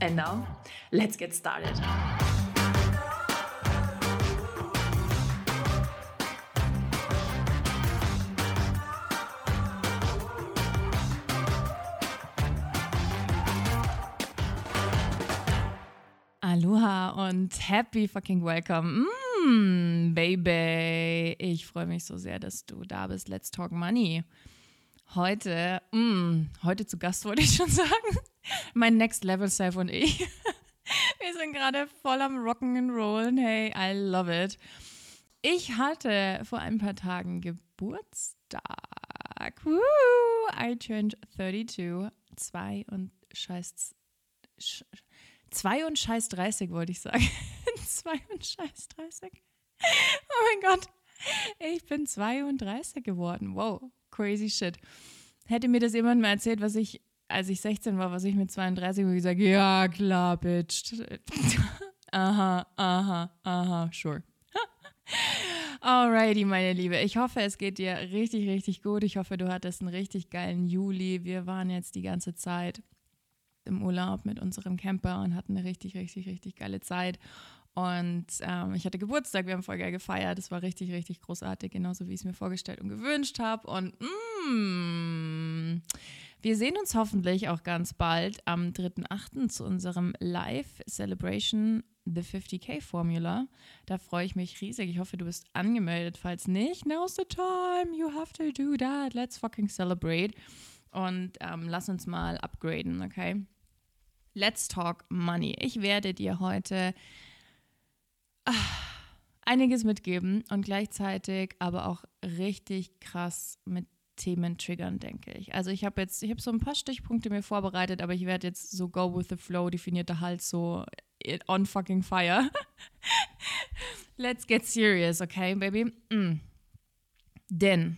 And now, let's get started. Aloha und happy fucking welcome. Mm, baby, ich freue mich so sehr, dass du da bist. Let's talk money. Heute, mm, heute zu Gast wollte ich schon sagen mein Next Level Self und ich. Wir sind gerade voll am Rollen. Hey, I love it. Ich hatte vor ein paar Tagen Geburtstag. Woo! I turned 32. Zwei und scheiß. Zwei und scheiß 30, wollte ich sagen. zwei und scheiß 30. Oh mein Gott. Ich bin 32 geworden. Wow, crazy shit. Hätte mir das jemand mal erzählt, was ich als ich 16 war, was ich mit 32 und gesagt, ja klar, Bitch. aha, aha, aha, sure. Alrighty, meine Liebe. Ich hoffe, es geht dir richtig, richtig gut. Ich hoffe, du hattest einen richtig geilen Juli. Wir waren jetzt die ganze Zeit im Urlaub mit unserem Camper und hatten eine richtig, richtig, richtig geile Zeit. Und ähm, ich hatte Geburtstag, wir haben voll geil gefeiert. Das war richtig, richtig großartig, genauso wie ich es mir vorgestellt und gewünscht habe. Und mm, wir sehen uns hoffentlich auch ganz bald am 3.8. zu unserem Live Celebration The 50k Formula. Da freue ich mich riesig. Ich hoffe, du bist angemeldet. Falls nicht, now's the time. You have to do that. Let's fucking celebrate. Und ähm, lass uns mal upgraden, okay? Let's talk money. Ich werde dir heute einiges mitgeben und gleichzeitig aber auch richtig krass mit Themen triggern, denke ich. Also ich habe jetzt, ich habe so ein paar Stichpunkte mir vorbereitet, aber ich werde jetzt so go with the flow definierte halt so on fucking fire. Let's get serious, okay, baby? Mm. Denn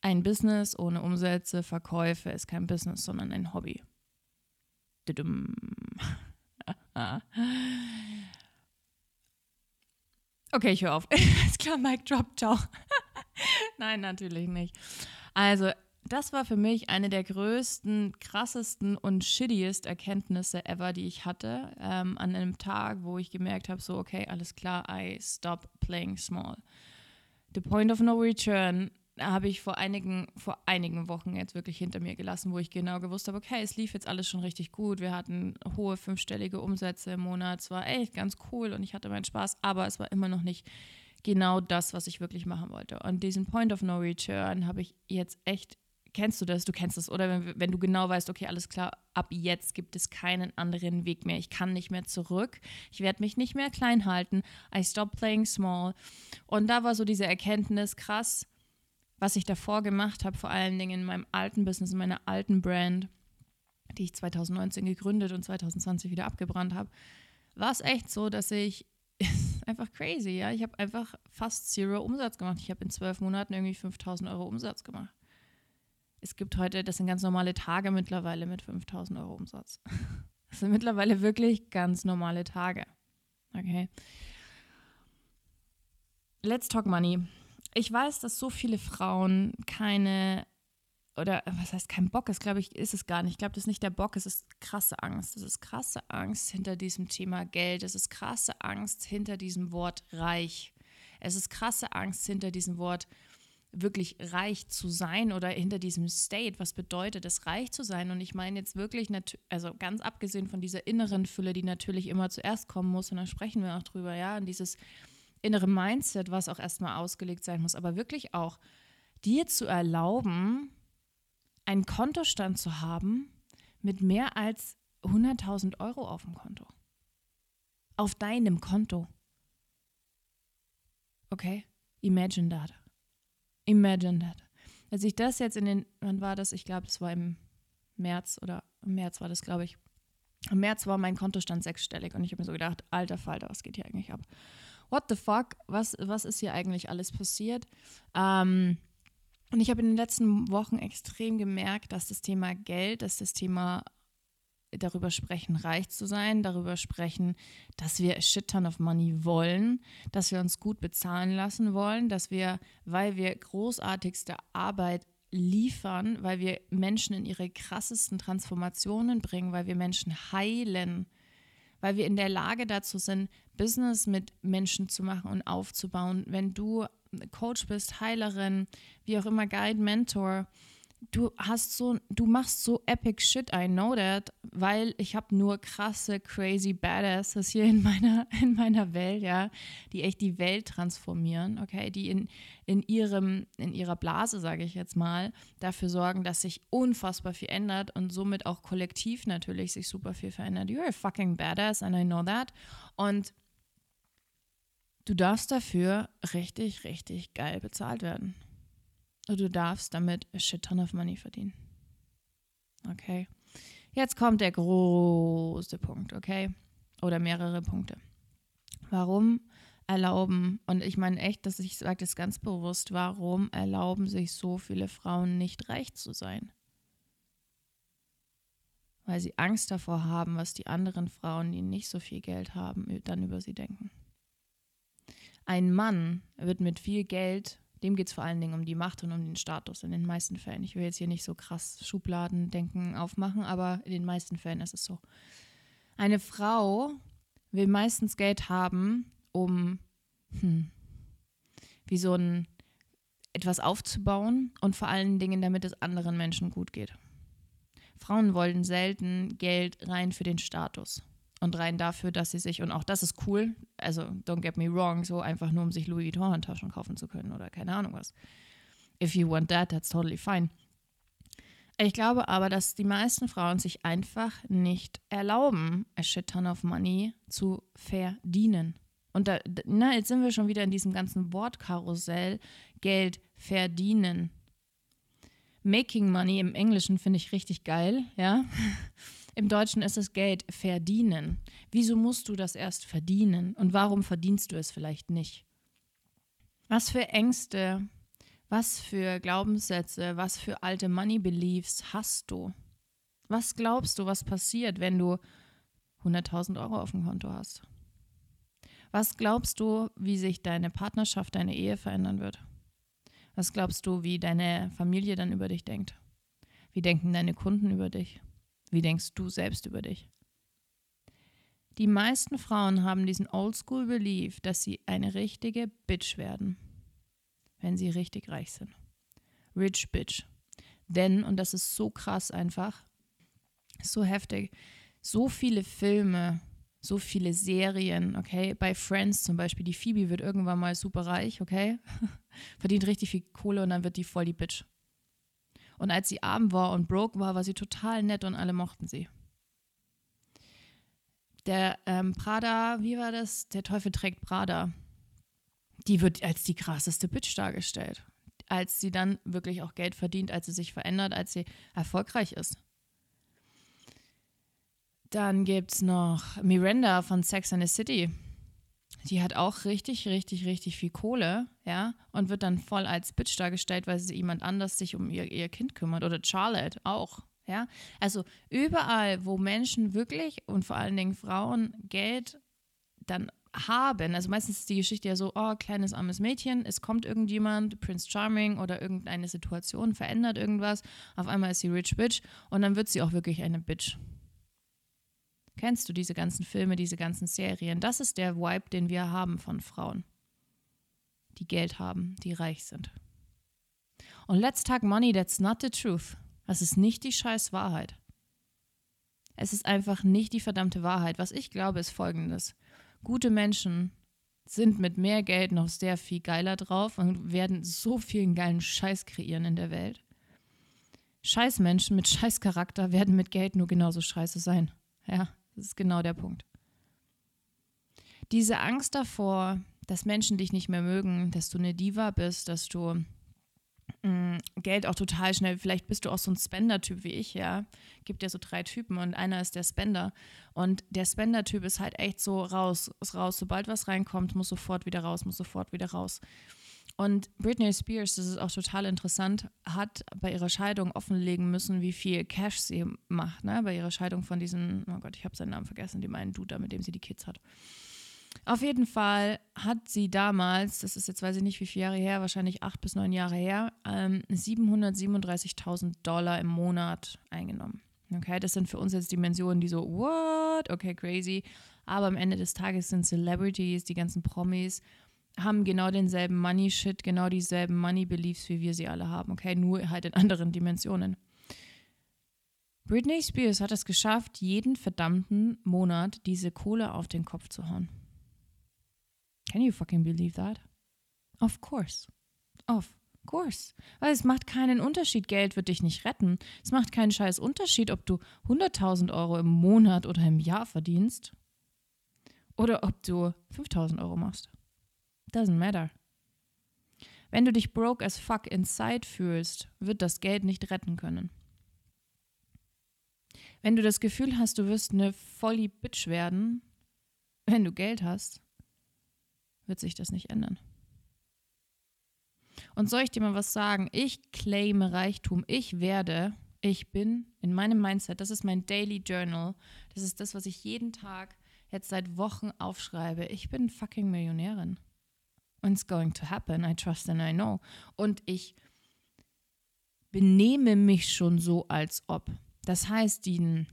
ein Business ohne Umsätze, Verkäufe ist kein Business, sondern ein Hobby. Okay, ich höre auf. Ist klar, Mike Drop, ciao. Nein, natürlich nicht. Also, das war für mich eine der größten, krassesten und shittiest Erkenntnisse ever, die ich hatte. Ähm, an einem Tag, wo ich gemerkt habe, so, okay, alles klar, I stop playing small. The point of no return habe ich vor einigen, vor einigen Wochen jetzt wirklich hinter mir gelassen, wo ich genau gewusst habe, okay, es lief jetzt alles schon richtig gut. Wir hatten hohe fünfstellige Umsätze im Monat. Es war echt ganz cool und ich hatte meinen Spaß, aber es war immer noch nicht genau das, was ich wirklich machen wollte. Und diesen Point of No Return habe ich jetzt echt, kennst du das? Du kennst das, oder? Wenn, wenn du genau weißt, okay, alles klar, ab jetzt gibt es keinen anderen Weg mehr. Ich kann nicht mehr zurück. Ich werde mich nicht mehr klein halten. I stop playing small. Und da war so diese Erkenntnis, krass, was ich davor gemacht habe, vor allen Dingen in meinem alten Business, in meiner alten Brand, die ich 2019 gegründet und 2020 wieder abgebrannt habe, war es echt so, dass ich ist einfach crazy, ja. Ich habe einfach fast zero Umsatz gemacht. Ich habe in zwölf Monaten irgendwie 5000 Euro Umsatz gemacht. Es gibt heute, das sind ganz normale Tage mittlerweile mit 5000 Euro Umsatz. Das sind mittlerweile wirklich ganz normale Tage. Okay. Let's talk money. Ich weiß, dass so viele Frauen keine oder was heißt kein Bock ist, glaube ich, ist es gar nicht. Ich glaube, das ist nicht der Bock, es ist krasse Angst. Es ist krasse Angst hinter diesem Thema Geld. Es ist krasse Angst hinter diesem Wort reich. Es ist krasse Angst hinter diesem Wort wirklich reich zu sein oder hinter diesem State. Was bedeutet es, reich zu sein? Und ich meine jetzt wirklich, also ganz abgesehen von dieser inneren Fülle, die natürlich immer zuerst kommen muss, und da sprechen wir auch drüber, ja, und dieses innere Mindset, was auch erstmal ausgelegt sein muss, aber wirklich auch dir zu erlauben, einen Kontostand zu haben mit mehr als 100.000 Euro auf dem Konto. Auf deinem Konto. Okay? Imagine that. Imagine that. Als ich das jetzt in den, wann war das? Ich glaube, das war im März oder im März war das, glaube ich, Im März war mein Kontostand sechsstellig und ich habe mir so gedacht, alter Falter, was geht hier eigentlich ab? What the fuck? Was, was ist hier eigentlich alles passiert? Ähm, und ich habe in den letzten Wochen extrem gemerkt, dass das Thema Geld, dass das Thema darüber sprechen, reich zu sein, darüber sprechen, dass wir shit ton of money wollen, dass wir uns gut bezahlen lassen wollen, dass wir, weil wir großartigste Arbeit liefern, weil wir Menschen in ihre krassesten Transformationen bringen, weil wir Menschen heilen, weil wir in der Lage dazu sind, Business mit Menschen zu machen und aufzubauen. Wenn du Coach bist, Heilerin, wie auch immer, Guide, Mentor, du hast so, du machst so epic shit, I know that, weil ich habe nur krasse, crazy Badasses hier in meiner, in meiner Welt, ja, die echt die Welt transformieren, okay, die in, in ihrem, in ihrer Blase, sage ich jetzt mal, dafür sorgen, dass sich unfassbar viel ändert und somit auch kollektiv natürlich sich super viel verändert. You're a fucking badass and I know that. Und du darfst dafür richtig, richtig geil bezahlt werden. Du darfst damit a shit ton of money verdienen. Okay. Jetzt kommt der große Punkt, okay? Oder mehrere Punkte. Warum erlauben, und ich meine echt, dass ich sage das ganz bewusst, warum erlauben sich so viele Frauen nicht reich zu sein? Weil sie Angst davor haben, was die anderen Frauen, die nicht so viel Geld haben, dann über sie denken. Ein Mann wird mit viel Geld dem geht es vor allen Dingen um die Macht und um den Status in den meisten Fällen. Ich will jetzt hier nicht so krass Schubladendenken aufmachen, aber in den meisten Fällen ist es so. Eine Frau will meistens Geld haben, um hm, wie so ein etwas aufzubauen und vor allen Dingen, damit es anderen Menschen gut geht. Frauen wollen selten Geld rein für den Status und rein dafür, dass sie sich, und auch das ist cool, also don't get me wrong, so einfach nur, um sich Louis Vuitton-Handtaschen kaufen zu können oder keine Ahnung was. If you want that, that's totally fine. Ich glaube aber, dass die meisten Frauen sich einfach nicht erlauben, a shit ton of money zu verdienen. Und da, na, jetzt sind wir schon wieder in diesem ganzen Wortkarussell, Geld verdienen. Making money im Englischen finde ich richtig geil, ja. Im Deutschen ist es Geld verdienen. Wieso musst du das erst verdienen und warum verdienst du es vielleicht nicht? Was für Ängste, was für Glaubenssätze, was für alte Money Beliefs hast du? Was glaubst du, was passiert, wenn du 100.000 Euro auf dem Konto hast? Was glaubst du, wie sich deine Partnerschaft, deine Ehe verändern wird? Was glaubst du, wie deine Familie dann über dich denkt? Wie denken deine Kunden über dich? Wie denkst du selbst über dich? Die meisten Frauen haben diesen Oldschool Belief, dass sie eine richtige Bitch werden, wenn sie richtig reich sind. Rich Bitch. Denn, und das ist so krass einfach, so heftig, so viele Filme, so viele Serien, okay? Bei Friends zum Beispiel, die Phoebe wird irgendwann mal super reich, okay? Verdient richtig viel Kohle und dann wird die voll die Bitch. Und als sie arm war und broke war, war sie total nett und alle mochten sie. Der ähm, Prada, wie war das? Der Teufel trägt Prada. Die wird als die krasseste Bitch dargestellt. Als sie dann wirklich auch Geld verdient, als sie sich verändert, als sie erfolgreich ist. Dann gibt es noch Miranda von Sex and the City die hat auch richtig, richtig, richtig viel Kohle, ja, und wird dann voll als Bitch dargestellt, weil sie jemand anders sich um ihr, ihr Kind kümmert. Oder Charlotte auch, ja. Also überall, wo Menschen wirklich und vor allen Dingen Frauen Geld dann haben, also meistens ist die Geschichte ja so, oh, kleines armes Mädchen, es kommt irgendjemand, Prince Charming oder irgendeine Situation verändert irgendwas, auf einmal ist sie Rich Bitch und dann wird sie auch wirklich eine Bitch. Kennst du diese ganzen Filme, diese ganzen Serien? Das ist der Vibe, den wir haben von Frauen, die Geld haben, die reich sind. Und let's talk money, that's not the truth. Das ist nicht die scheiß Wahrheit. Es ist einfach nicht die verdammte Wahrheit. Was ich glaube, ist folgendes. Gute Menschen sind mit mehr Geld noch sehr viel geiler drauf und werden so vielen geilen Scheiß kreieren in der Welt. Scheißmenschen mit Scheißcharakter werden mit Geld nur genauso scheiße sein. Ja, das ist genau der Punkt. Diese Angst davor, dass Menschen dich nicht mehr mögen, dass du eine Diva bist, dass du mh, Geld auch total schnell. Vielleicht bist du auch so ein Spender-Typ wie ich, ja. Gibt ja so drei Typen und einer ist der Spender. Und der Spender-Typ ist halt echt so raus, ist raus. Sobald was reinkommt, muss sofort wieder raus, muss sofort wieder raus. Und Britney Spears, das ist auch total interessant, hat bei ihrer Scheidung offenlegen müssen, wie viel Cash sie macht. Ne? Bei ihrer Scheidung von diesem, oh Gott, ich habe seinen Namen vergessen, dem einen Dude, mit dem sie die Kids hat. Auf jeden Fall hat sie damals, das ist jetzt weiß ich nicht wie viele Jahre her, wahrscheinlich acht bis neun Jahre her, ähm, 737.000 Dollar im Monat eingenommen. Okay, das sind für uns jetzt Dimensionen, die so, what? Okay, crazy. Aber am Ende des Tages sind Celebrities, die ganzen Promis, haben genau denselben Money-Shit, genau dieselben Money-Beliefs, wie wir sie alle haben. Okay, nur halt in anderen Dimensionen. Britney Spears hat es geschafft, jeden verdammten Monat diese Kohle auf den Kopf zu hauen. Can you fucking believe that? Of course. Of course. Weil es macht keinen Unterschied. Geld wird dich nicht retten. Es macht keinen scheiß Unterschied, ob du 100.000 Euro im Monat oder im Jahr verdienst. Oder ob du 5.000 Euro machst. Doesn't matter. Wenn du dich broke as fuck inside fühlst, wird das Geld nicht retten können. Wenn du das Gefühl hast, du wirst eine Volli Bitch werden, wenn du Geld hast, wird sich das nicht ändern. Und soll ich dir mal was sagen? Ich claime Reichtum. Ich werde, ich bin in meinem Mindset, das ist mein Daily Journal. Das ist das, was ich jeden Tag jetzt seit Wochen aufschreibe. Ich bin fucking Millionärin. And it's going to happen. I trust and I know. Und ich benehme mich schon so, als ob. Das heißt, den,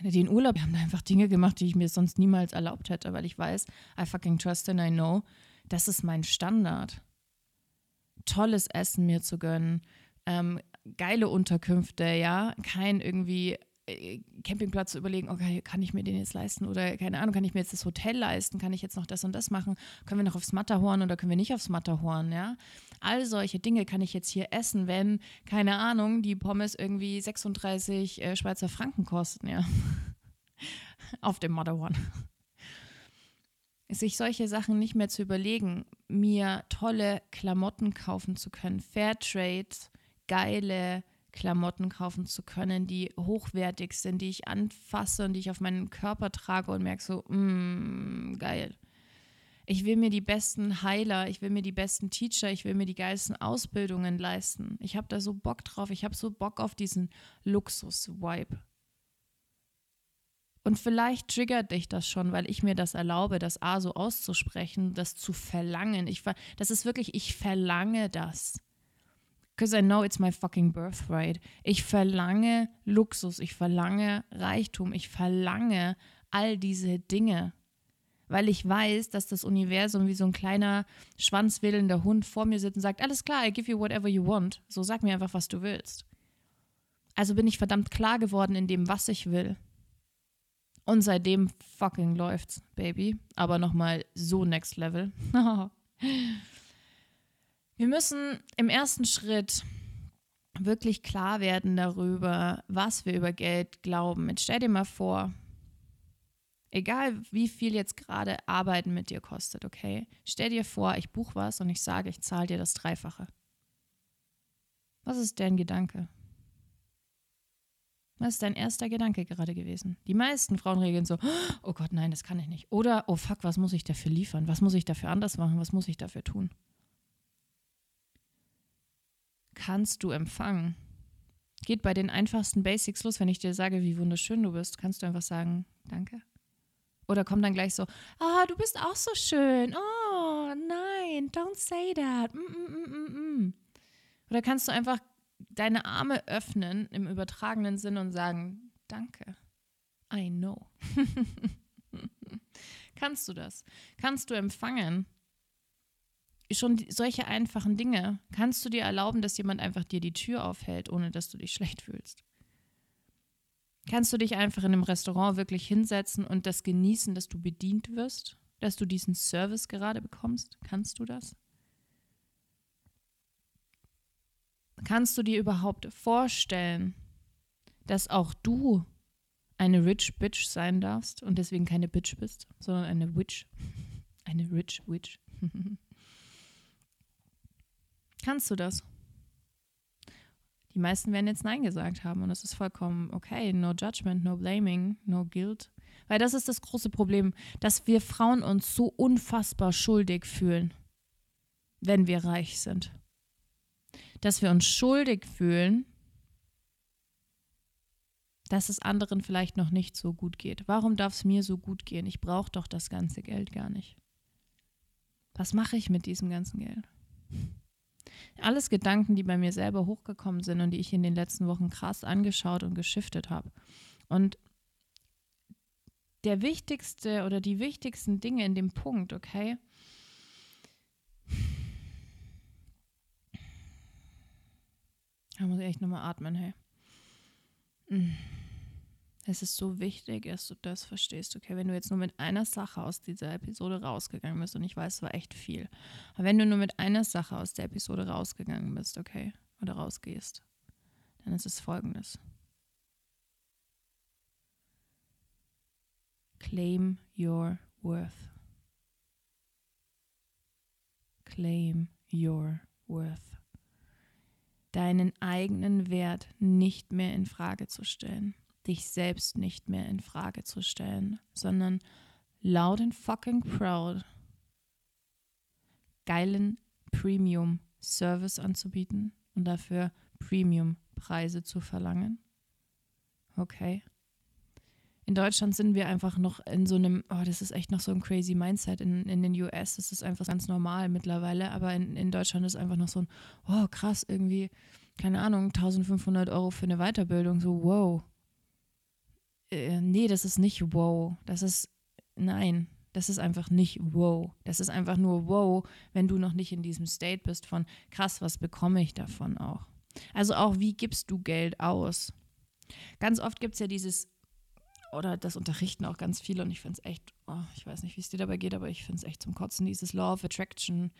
den Urlaub, wir haben einfach Dinge gemacht, die ich mir sonst niemals erlaubt hätte, weil ich weiß, I fucking trust and I know, das ist mein Standard. Tolles Essen mir zu gönnen, ähm, geile Unterkünfte, ja, kein irgendwie Campingplatz zu überlegen, okay, kann ich mir den jetzt leisten oder keine Ahnung, kann ich mir jetzt das Hotel leisten, kann ich jetzt noch das und das machen, können wir noch aufs Matterhorn oder können wir nicht aufs Matterhorn, ja? All solche Dinge kann ich jetzt hier essen, wenn, keine Ahnung, die Pommes irgendwie 36 äh, Schweizer Franken kosten, ja. Auf dem Matterhorn. Sich solche Sachen nicht mehr zu überlegen, mir tolle Klamotten kaufen zu können, Fairtrade, geile Klamotten kaufen zu können, die hochwertig sind, die ich anfasse und die ich auf meinen Körper trage und merke so, mm, geil. Ich will mir die besten Heiler, ich will mir die besten Teacher, ich will mir die geilsten Ausbildungen leisten. Ich habe da so Bock drauf, ich habe so Bock auf diesen Luxus-Vibe. Und vielleicht triggert dich das schon, weil ich mir das erlaube, das A so auszusprechen, das zu verlangen. Ich, das ist wirklich, ich verlange das. Because I know it's my fucking birthright. Ich verlange Luxus, ich verlange Reichtum, ich verlange all diese Dinge. Weil ich weiß, dass das Universum wie so ein kleiner, schwanzwedelnder Hund vor mir sitzt und sagt: Alles klar, I give you whatever you want. So sag mir einfach, was du willst. Also bin ich verdammt klar geworden in dem, was ich will. Und seitdem fucking läuft's, Baby. Aber nochmal so next level. Wir müssen im ersten Schritt wirklich klar werden darüber, was wir über Geld glauben. Jetzt stell dir mal vor, egal wie viel jetzt gerade Arbeiten mit dir kostet, okay? Stell dir vor, ich buche was und ich sage, ich zahle dir das Dreifache. Was ist dein Gedanke? Was ist dein erster Gedanke gerade gewesen? Die meisten Frauen reagieren so, oh Gott, nein, das kann ich nicht. Oder, oh fuck, was muss ich dafür liefern? Was muss ich dafür anders machen? Was muss ich dafür tun? Kannst du empfangen? Geht bei den einfachsten Basics los, wenn ich dir sage, wie wunderschön du bist, kannst du einfach sagen, danke? Oder kommt dann gleich so, ah, du bist auch so schön. Oh, nein, don't say that. Mm, mm, mm, mm, Oder kannst du einfach deine Arme öffnen im übertragenen Sinn und sagen, danke. I know. kannst du das? Kannst du empfangen? Schon solche einfachen Dinge kannst du dir erlauben, dass jemand einfach dir die Tür aufhält, ohne dass du dich schlecht fühlst. Kannst du dich einfach in einem Restaurant wirklich hinsetzen und das genießen, dass du bedient wirst, dass du diesen Service gerade bekommst? Kannst du das? Kannst du dir überhaupt vorstellen, dass auch du eine Rich Bitch sein darfst und deswegen keine Bitch bist, sondern eine Witch? Eine Rich Witch. Kannst du das? Die meisten werden jetzt Nein gesagt haben und das ist vollkommen okay. No judgment, no blaming, no guilt. Weil das ist das große Problem, dass wir Frauen uns so unfassbar schuldig fühlen, wenn wir reich sind. Dass wir uns schuldig fühlen, dass es anderen vielleicht noch nicht so gut geht. Warum darf es mir so gut gehen? Ich brauche doch das ganze Geld gar nicht. Was mache ich mit diesem ganzen Geld? Alles Gedanken, die bei mir selber hochgekommen sind und die ich in den letzten Wochen krass angeschaut und geschiftet habe. Und der wichtigste oder die wichtigsten Dinge in dem Punkt, okay? Da muss ich echt nochmal atmen, hey. Es ist so wichtig, dass du das verstehst, okay? Wenn du jetzt nur mit einer Sache aus dieser Episode rausgegangen bist, und ich weiß, es war echt viel, aber wenn du nur mit einer Sache aus der Episode rausgegangen bist, okay? Oder rausgehst, dann ist es folgendes. Claim your worth. Claim your worth. Deinen eigenen Wert nicht mehr in Frage zu stellen dich selbst nicht mehr in Frage zu stellen, sondern loud and fucking proud geilen Premium Service anzubieten und dafür Premium Preise zu verlangen. Okay. In Deutschland sind wir einfach noch in so einem, oh, das ist echt noch so ein crazy Mindset. In, in den US ist es einfach ganz normal mittlerweile, aber in, in Deutschland ist einfach noch so ein, oh krass, irgendwie, keine Ahnung, 1500 Euro für eine Weiterbildung, so wow äh, nee, das ist nicht wow. Das ist, nein, das ist einfach nicht wow. Das ist einfach nur wow, wenn du noch nicht in diesem State bist von, krass, was bekomme ich davon auch? Also auch, wie gibst du Geld aus? Ganz oft gibt es ja dieses, oder das unterrichten auch ganz viele und ich finde es echt, oh, ich weiß nicht, wie es dir dabei geht, aber ich finde es echt zum Kotzen, dieses Law of Attraction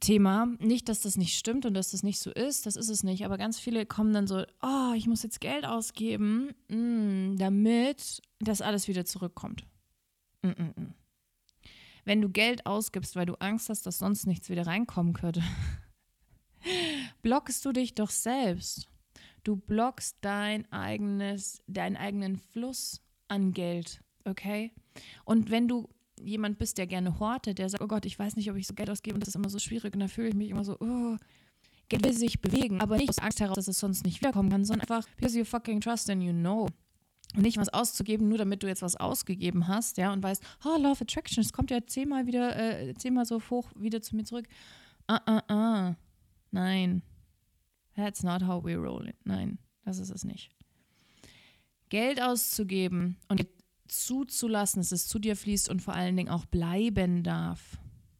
Thema. Nicht, dass das nicht stimmt und dass das nicht so ist, das ist es nicht, aber ganz viele kommen dann so, oh, ich muss jetzt Geld ausgeben, mm, damit das alles wieder zurückkommt. Mm -mm. Wenn du Geld ausgibst, weil du Angst hast, dass sonst nichts wieder reinkommen könnte, blockst du dich doch selbst. Du blockst dein eigenes, deinen eigenen Fluss an Geld, okay? Und wenn du jemand bist, der gerne hortet, der sagt, oh Gott, ich weiß nicht, ob ich so Geld ausgebe und das ist immer so schwierig und da fühle ich mich immer so, oh, Geld will sich bewegen, aber nicht aus Angst heraus, dass es sonst nicht wiederkommen kann, sondern einfach, because you fucking trust and you know. Und nicht was auszugeben, nur damit du jetzt was ausgegeben hast, ja, und weißt, oh, Law of Attraction, es kommt ja zehnmal wieder, äh, zehnmal so hoch wieder zu mir zurück. Ah, ah, ah. Nein. That's not how we roll it. Nein, das ist es nicht. Geld auszugeben und zuzulassen, dass es zu dir fließt und vor allen Dingen auch bleiben darf.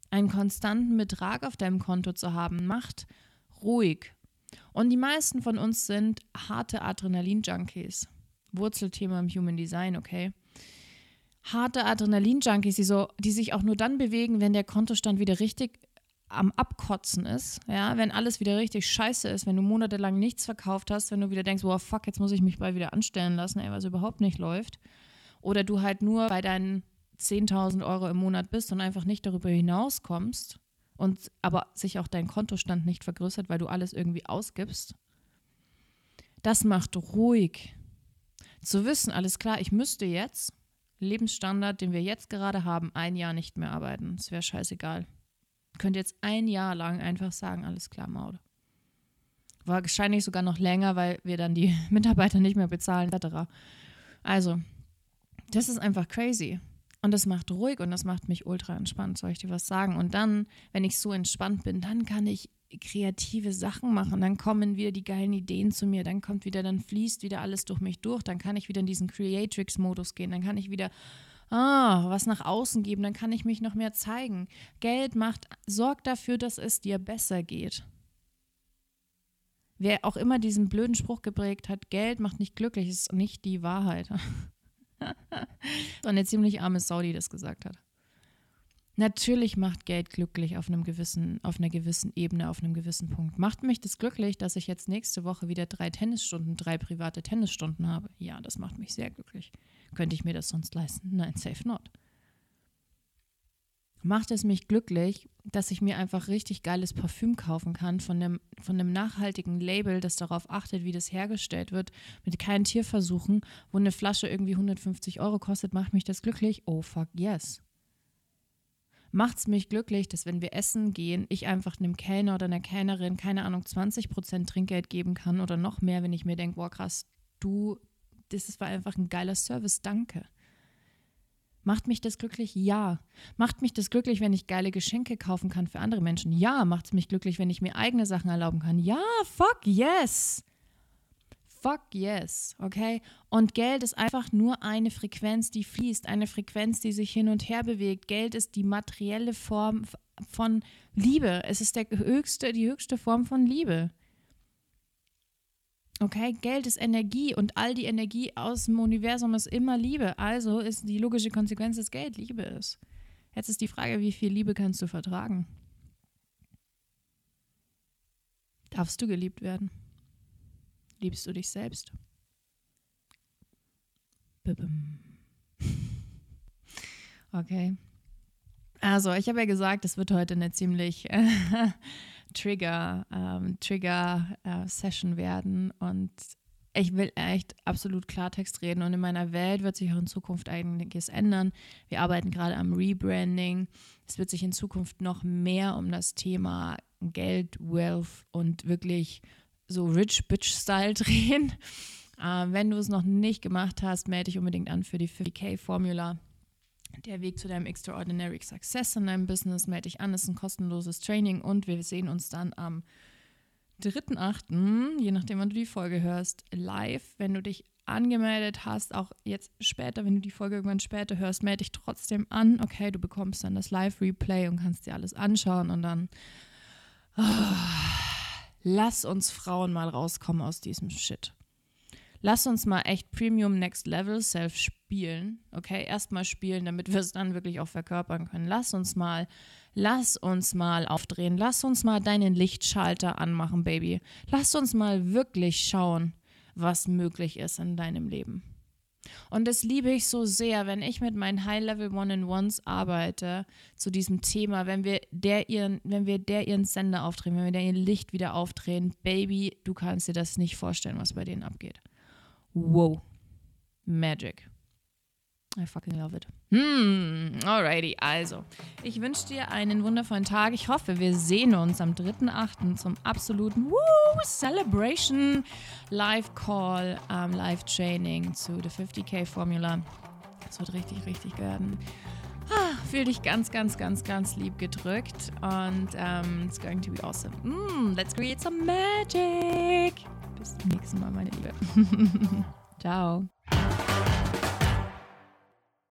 Einen konstanten Betrag auf deinem Konto zu haben, macht ruhig. Und die meisten von uns sind harte Adrenalin-Junkies. Wurzelthema im Human Design, okay? Harte Adrenalin-Junkies, die, so, die sich auch nur dann bewegen, wenn der Kontostand wieder richtig am Abkotzen ist, ja, wenn alles wieder richtig scheiße ist, wenn du monatelang nichts verkauft hast, wenn du wieder denkst, boah, fuck, jetzt muss ich mich bald wieder anstellen lassen, ey, was überhaupt nicht läuft oder du halt nur bei deinen 10.000 Euro im Monat bist und einfach nicht darüber hinauskommst und aber sich auch dein Kontostand nicht vergrößert, weil du alles irgendwie ausgibst, das macht ruhig. Zu wissen, alles klar, ich müsste jetzt Lebensstandard, den wir jetzt gerade haben, ein Jahr nicht mehr arbeiten. Es wäre scheißegal. Könnt jetzt ein Jahr lang einfach sagen, alles klar, Maud. Wahrscheinlich sogar noch länger, weil wir dann die Mitarbeiter nicht mehr bezahlen, etc. Also, das ist einfach crazy. Und das macht ruhig und das macht mich ultra entspannt, soll ich dir was sagen. Und dann, wenn ich so entspannt bin, dann kann ich kreative Sachen machen. Dann kommen wieder die geilen Ideen zu mir. Dann kommt wieder, dann fließt wieder alles durch mich durch. Dann kann ich wieder in diesen Creatrix-Modus gehen. Dann kann ich wieder ah, was nach außen geben. Dann kann ich mich noch mehr zeigen. Geld macht, sorgt dafür, dass es dir besser geht. Wer auch immer diesen blöden Spruch geprägt hat, Geld macht nicht glücklich, ist nicht die Wahrheit. so eine ziemlich arme Saudi das gesagt hat. Natürlich macht Geld glücklich auf einem gewissen, auf einer gewissen Ebene, auf einem gewissen Punkt. Macht mich das glücklich, dass ich jetzt nächste Woche wieder drei Tennisstunden, drei private Tennisstunden habe? Ja, das macht mich sehr glücklich. Könnte ich mir das sonst leisten? Nein, safe not. Macht es mich glücklich, dass ich mir einfach richtig geiles Parfüm kaufen kann von einem, von einem nachhaltigen Label, das darauf achtet, wie das hergestellt wird, mit keinen Tierversuchen, wo eine Flasche irgendwie 150 Euro kostet, macht mich das glücklich? Oh fuck yes. Macht es mich glücklich, dass wenn wir essen gehen, ich einfach einem Kellner oder einer Kellnerin, keine Ahnung, 20% Trinkgeld geben kann oder noch mehr, wenn ich mir denke, boah krass, du, das war einfach ein geiler Service, danke. Macht mich das glücklich? Ja. Macht mich das glücklich, wenn ich geile Geschenke kaufen kann für andere Menschen? Ja. Macht es mich glücklich, wenn ich mir eigene Sachen erlauben kann? Ja, fuck yes. Fuck yes, okay? Und Geld ist einfach nur eine Frequenz, die fließt, eine Frequenz, die sich hin und her bewegt. Geld ist die materielle Form von Liebe. Es ist der höchste, die höchste Form von Liebe. Okay, Geld ist Energie und all die Energie aus dem Universum ist immer Liebe. Also ist die logische Konsequenz, dass Geld Liebe ist. Jetzt ist die Frage, wie viel Liebe kannst du vertragen? Darfst du geliebt werden? Liebst du dich selbst? Okay. Also, ich habe ja gesagt, es wird heute eine ziemlich Trigger, ähm, Trigger-Session äh, werden. Und ich will echt absolut Klartext reden. Und in meiner Welt wird sich auch in Zukunft einiges ändern. Wir arbeiten gerade am Rebranding. Es wird sich in Zukunft noch mehr um das Thema Geld, Wealth und wirklich so Rich Bitch-Style drehen. Äh, wenn du es noch nicht gemacht hast, melde dich unbedingt an für die 50k-Formula der Weg zu deinem Extraordinary Success in deinem Business. Melde dich an, das ist ein kostenloses Training und wir sehen uns dann am 3.8., je nachdem, wann du die Folge hörst, live. Wenn du dich angemeldet hast, auch jetzt später, wenn du die Folge irgendwann später hörst, melde dich trotzdem an. Okay, du bekommst dann das Live-Replay und kannst dir alles anschauen und dann oh, lass uns Frauen mal rauskommen aus diesem Shit lass uns mal echt Premium Next Level Self spielen. Okay, erstmal spielen, damit wir es dann wirklich auch verkörpern können. Lass uns mal, lass uns mal aufdrehen. Lass uns mal deinen Lichtschalter anmachen, Baby. Lass uns mal wirklich schauen, was möglich ist in deinem Leben. Und das liebe ich so sehr, wenn ich mit meinen High-Level One-in-Ones arbeite zu diesem Thema, wenn wir der ihren, wenn wir der ihren Sender aufdrehen, wenn wir der ihr Licht wieder aufdrehen, Baby, du kannst dir das nicht vorstellen, was bei denen abgeht. Wow. Magic. I fucking love it. Hmm, alrighty. Also, ich wünsche dir einen wundervollen Tag. Ich hoffe, wir sehen uns am 3.8. zum absoluten Woo Celebration Live Call, um, Live Training zu der 50k Formula. Das wird richtig, richtig werden. Ah, fühl dich ganz, ganz, ganz, ganz lieb gedrückt und um, it's going to be awesome. Mm, let's create some magic bis zum nächsten Mal, meine Liebe. Ciao.